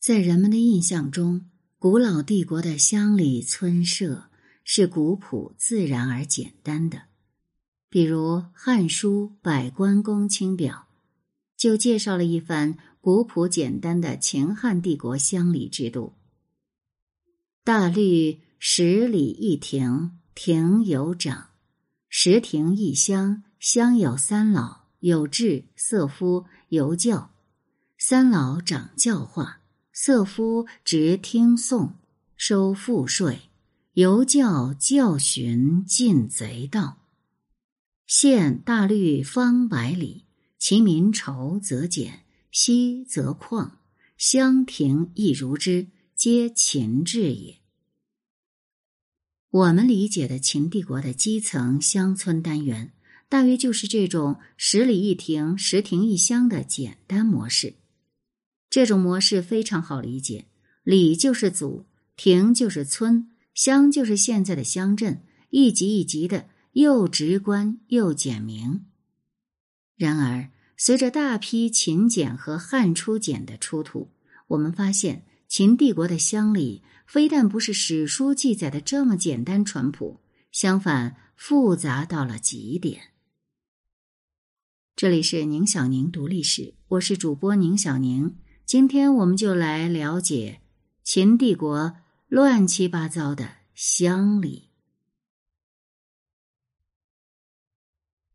在人们的印象中，古老帝国的乡里村舍是古朴、自然而简单的。比如《汉书·百官公卿表》就介绍了一番古朴简单的秦汉帝国乡里制度：大律十里一亭，亭有长；十亭一乡，乡有三老，有志、色夫、游教。三老掌教化。色夫执听讼，收赋税；犹教教训，禁贼盗。县大律方百里，其民稠则简，稀则旷。乡亭亦如之，皆秦制也。我们理解的秦帝国的基层乡村单元，大约就是这种十里一亭、十亭一乡的简单模式。这种模式非常好理解，里就是祖，亭就是村，乡就是现在的乡镇，一级一级的，又直观又简明。然而，随着大批秦简和汉初简的出土，我们发现秦帝国的乡里非但不是史书记载的这么简单淳朴，相反复杂到了极点。这里是宁小宁读历史，我是主播宁小宁。今天我们就来了解秦帝国乱七八糟的乡里。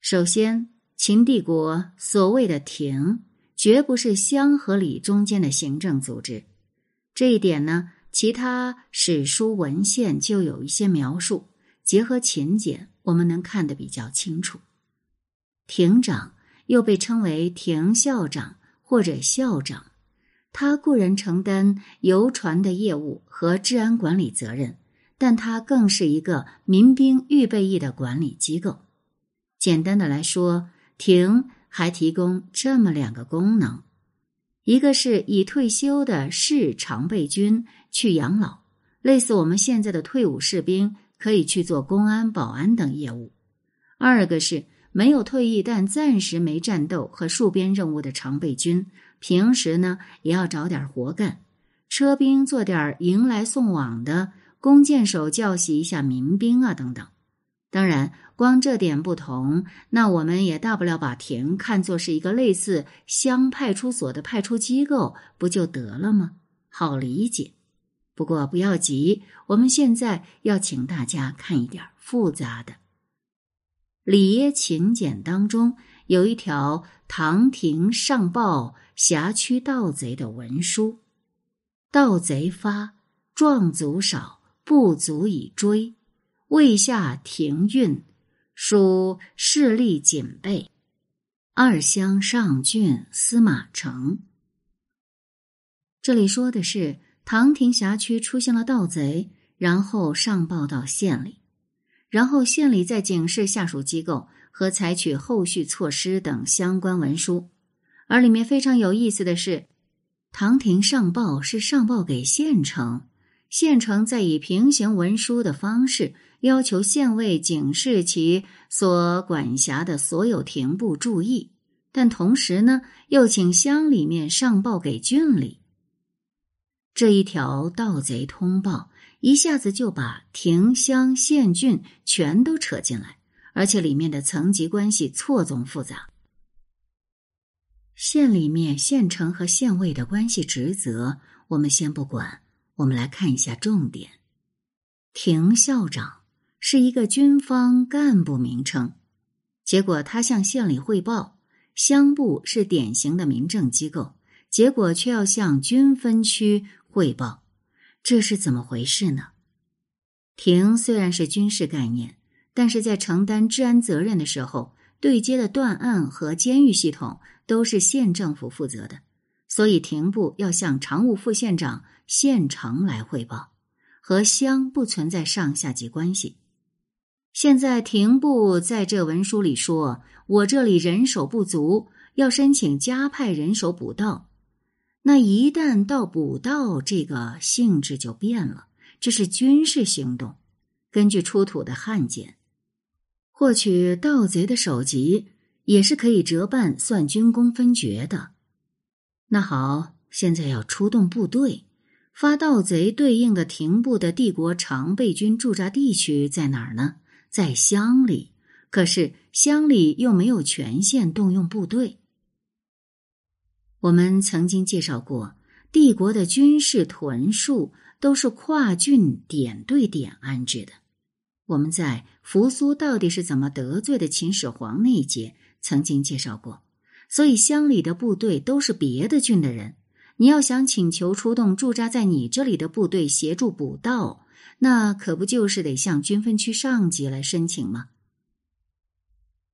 首先，秦帝国所谓的亭，绝不是乡和里中间的行政组织。这一点呢，其他史书文献就有一些描述，结合秦简，我们能看得比较清楚。亭长又被称为亭校长或者校长。他固然承担游船的业务和治安管理责任，但他更是一个民兵预备役的管理机构。简单的来说，亭还提供这么两个功能：一个是已退休的士常备军去养老，类似我们现在的退伍士兵可以去做公安、保安等业务；二个是没有退役但暂时没战斗和戍边任务的常备军。平时呢，也要找点活干，车兵做点迎来送往的，弓箭手教习一下民兵啊，等等。当然，光这点不同，那我们也大不了把亭看作是一个类似乡派出所的派出机构，不就得了吗？好理解。不过不要急，我们现在要请大家看一点复杂的。里耶秦简当中有一条唐廷上报。辖区盗贼的文书，盗贼发，壮卒少，不足以追。未下停运，属势力警备。二乡上郡司马城。这里说的是唐廷辖区出现了盗贼，然后上报到县里，然后县里再警示下属机构和采取后续措施等相关文书。而里面非常有意思的是，唐廷上报是上报给县城，县城再以平行文书的方式要求县尉警示其所管辖的所有亭部注意，但同时呢，又请乡里面上报给郡里。这一条盗贼通报一下子就把亭乡县郡全都扯进来，而且里面的层级关系错综复杂。县里面县城和县尉的关系职责，我们先不管。我们来看一下重点。亭校长是一个军方干部名称，结果他向县里汇报，乡部是典型的民政机构，结果却要向军分区汇报，这是怎么回事呢？亭虽然是军事概念，但是在承担治安责任的时候。对接的断案和监狱系统都是县政府负责的，所以庭部要向常务副县长、县城来汇报，和乡不存在上下级关系。现在庭部在这文书里说：“我这里人手不足，要申请加派人手补盗。”那一旦到补盗，这个性质就变了，这是军事行动。根据出土的汉简。获取盗贼的首级也是可以折半算军功分爵的。那好，现在要出动部队，发盗贼对应的停部的帝国常备军驻扎地区在哪儿呢？在乡里。可是乡里又没有权限动用部队。我们曾经介绍过，帝国的军事屯戍都是跨郡点对点安置的。我们在扶苏到底是怎么得罪的秦始皇那一节曾经介绍过，所以乡里的部队都是别的郡的人。你要想请求出动驻扎在你这里的部队协助补道，那可不就是得向军分区上级来申请吗？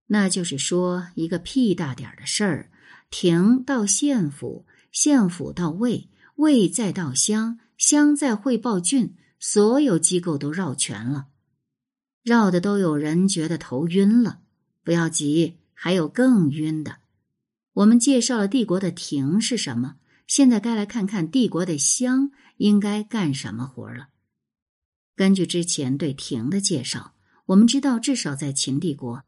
那就是说，一个屁大点儿的事儿，亭到县府，县府到卫，卫再到乡，乡再汇报郡，所有机构都绕全了，绕的都有人觉得头晕了。不要急，还有更晕的。我们介绍了帝国的亭是什么，现在该来看看帝国的乡应该干什么活了。根据之前对亭的介绍，我们知道，至少在秦帝国。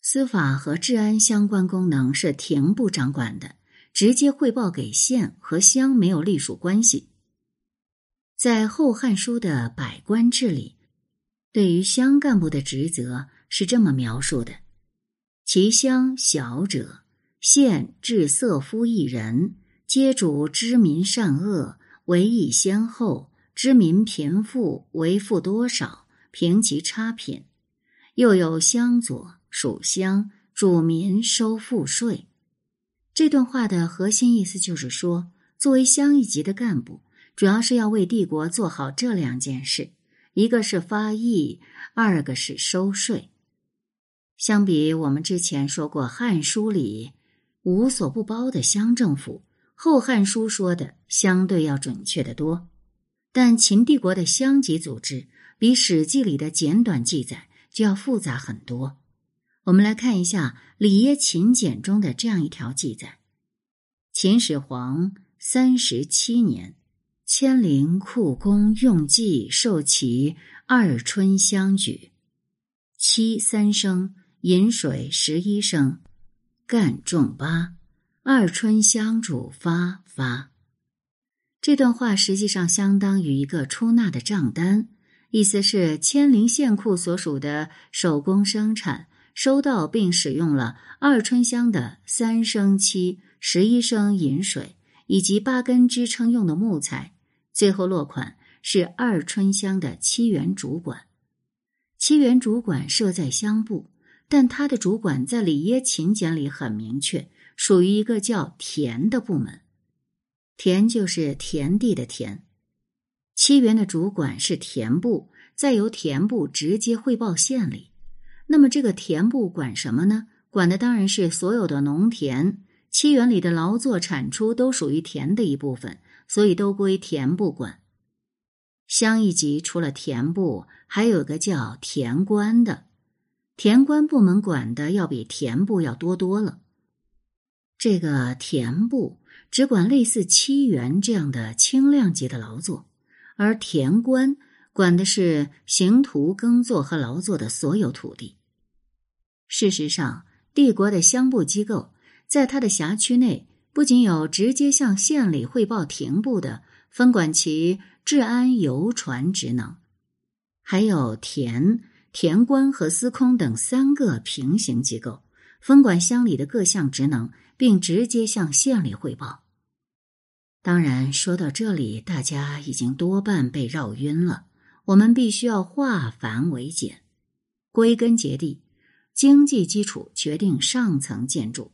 司法和治安相关功能是廷部掌管的，直接汇报给县和乡没有隶属关系。在《后汉书》的《百官志》里，对于乡干部的职责是这么描述的：其乡小者，县治色夫一人，皆主知民善恶，为义先后；知民贫富，为富多少，评其差品。又有乡佐。属乡主民收赋税，这段话的核心意思就是说，作为乡一级的干部，主要是要为帝国做好这两件事：一个是发役，二个是收税。相比我们之前说过《汉书》里无所不包的乡政府，《后汉书》说的相对要准确的多。但秦帝国的乡级组织比《史记》里的简短记载就要复杂很多。我们来看一下《里耶秦简》中的这样一条记载：秦始皇三十七年，千灵库工用计受其二春相举，七三升，饮水十一升，干重八。二春相主发发。这段话实际上相当于一个出纳的账单，意思是千灵县库所属的手工生产。收到并使用了二春香的三升漆、十一升饮水以及八根支撑用的木材，最后落款是二春乡的七原主管。七原主管设在乡部，但他的主管在里耶秦简里很明确，属于一个叫田的部门。田就是田地的田。七员的主管是田部，再由田部直接汇报县里。那么这个田部管什么呢？管的当然是所有的农田，七园里的劳作产出都属于田的一部分，所以都归田部管。乡一级除了田部，还有个叫田官的，田官部门管的要比田部要多多了。这个田部只管类似七园这样的轻量级的劳作，而田官管的是行徒耕作和劳作的所有土地。事实上，帝国的乡部机构在他的辖区内，不仅有直接向县里汇报廷部的分管其治安邮传职能，还有田田官和司空等三个平行机构，分管乡里的各项职能，并直接向县里汇报。当然，说到这里，大家已经多半被绕晕了。我们必须要化繁为简，归根结底。经济基础决定上层建筑，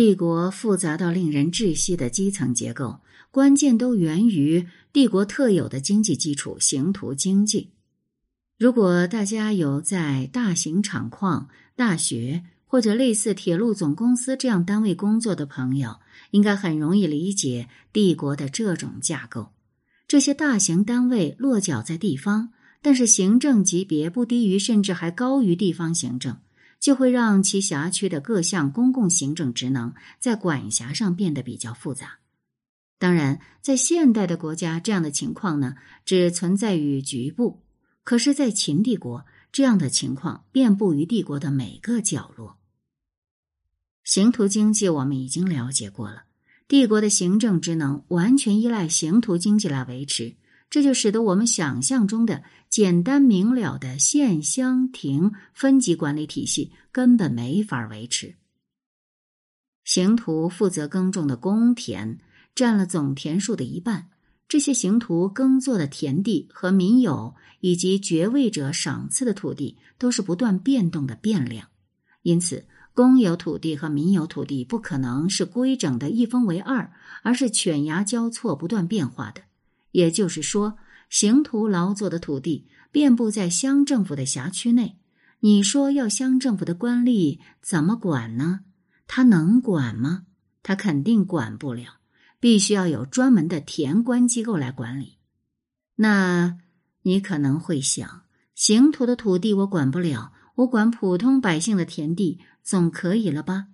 帝国复杂到令人窒息的基层结构，关键都源于帝国特有的经济基础——刑图经济。如果大家有在大型厂矿、大学或者类似铁路总公司这样单位工作的朋友，应该很容易理解帝国的这种架构。这些大型单位落脚在地方。但是行政级别不低于，甚至还高于地方行政，就会让其辖区的各项公共行政职能在管辖上变得比较复杂。当然，在现代的国家，这样的情况呢，只存在于局部；可是，在秦帝国，这样的情况遍布于帝国的每个角落。刑图经济我们已经了解过了，帝国的行政职能完全依赖刑徒经济来维持，这就使得我们想象中的简单明了的县乡亭分级管理体系根本没法维持。刑徒负责耕种的公田占了总田数的一半，这些刑徒耕作的田地和民有以及爵位者赏赐的土地都是不断变动的变量，因此。公有土地和民有土地不可能是规整的一分为二，而是犬牙交错、不断变化的。也就是说，刑徒劳作的土地遍布在乡政府的辖区内。你说要乡政府的官吏怎么管呢？他能管吗？他肯定管不了，必须要有专门的田官机构来管理。那你可能会想，刑徒的土地我管不了，我管普通百姓的田地。总可以了吧？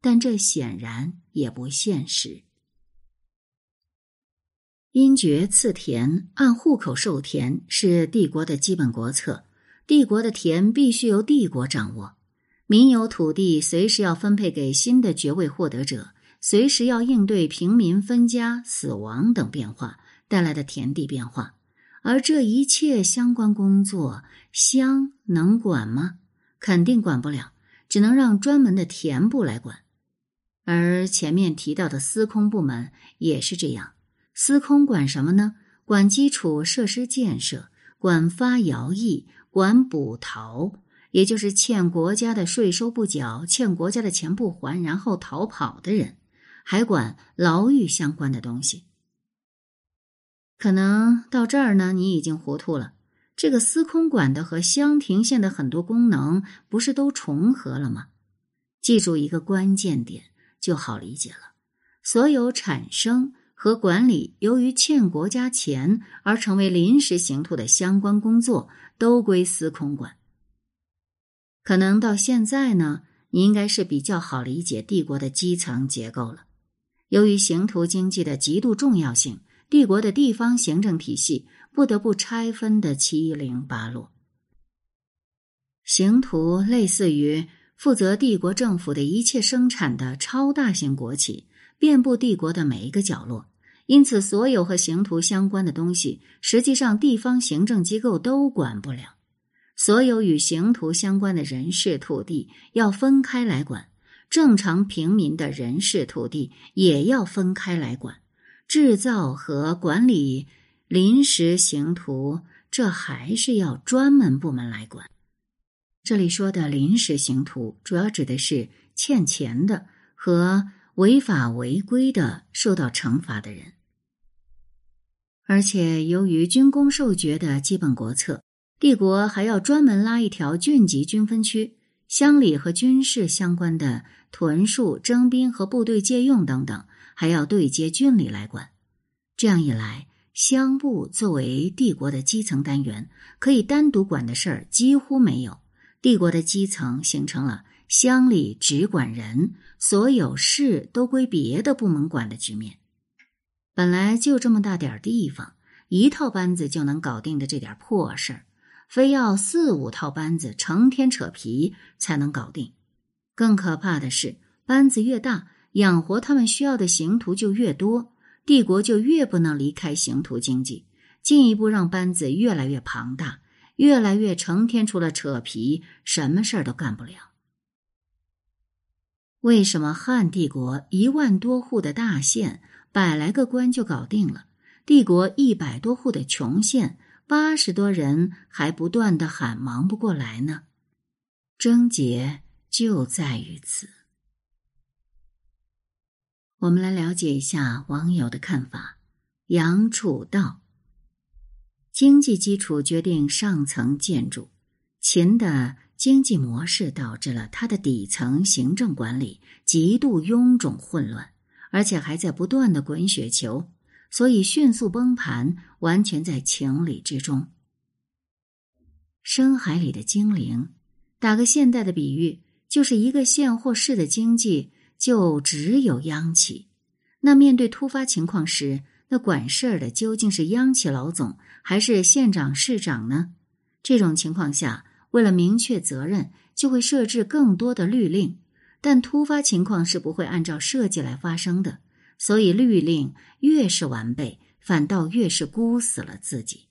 但这显然也不现实。因爵赐田，按户口授田是帝国的基本国策。帝国的田必须由帝国掌握，民有土地随时要分配给新的爵位获得者，随时要应对平民分家、死亡等变化带来的田地变化。而这一切相关工作，乡能管吗？肯定管不了。只能让专门的田部来管，而前面提到的司空部门也是这样。司空管什么呢？管基础设施建设，管发徭役，管捕逃，也就是欠国家的税收不缴，欠国家的钱不还，然后逃跑的人，还管牢狱相关的东西。可能到这儿呢，你已经糊涂了。这个司空管的和乡亭县的很多功能不是都重合了吗？记住一个关键点就好理解了。所有产生和管理由于欠国家钱而成为临时刑徒的相关工作，都归司空管。可能到现在呢，你应该是比较好理解帝国的基层结构了。由于刑徒经济的极度重要性，帝国的地方行政体系。不得不拆分的七零八落。刑徒类似于负责帝国政府的一切生产的超大型国企，遍布帝国的每一个角落。因此，所有和刑徒相关的东西，实际上地方行政机构都管不了。所有与刑徒相关的人事、土地要分开来管；正常平民的人事、土地也要分开来管。制造和管理。临时刑徒，这还是要专门部门来管。这里说的临时刑徒，主要指的是欠钱的和违法违规的受到惩罚的人。而且，由于军功授爵的基本国策，帝国还要专门拉一条郡级军分区，乡里和军事相关的屯戍、征兵和部队借用等等，还要对接郡里来管。这样一来。乡部作为帝国的基层单元，可以单独管的事儿几乎没有。帝国的基层形成了乡里只管人，所有事都归别的部门管的局面。本来就这么大点地方，一套班子就能搞定的这点破事儿，非要四五套班子成天扯皮才能搞定。更可怕的是，班子越大，养活他们需要的刑徒就越多。帝国就越不能离开刑徒经济，进一步让班子越来越庞大，越来越成天除了扯皮，什么事儿都干不了。为什么汉帝国一万多户的大县，百来个官就搞定了？帝国一百多户的穷县，八十多人还不断的喊忙不过来呢？症结就在于此。我们来了解一下网友的看法。杨楚道：经济基础决定上层建筑。秦的经济模式导致了它的底层行政管理极度臃肿混乱，而且还在不断的滚雪球，所以迅速崩盘完全在情理之中。深海里的精灵，打个现代的比喻，就是一个县或市的经济。就只有央企，那面对突发情况时，那管事儿的究竟是央企老总还是县长、市长呢？这种情况下，为了明确责任，就会设置更多的律令。但突发情况是不会按照设计来发生的，所以律令越是完备，反倒越是箍死了自己。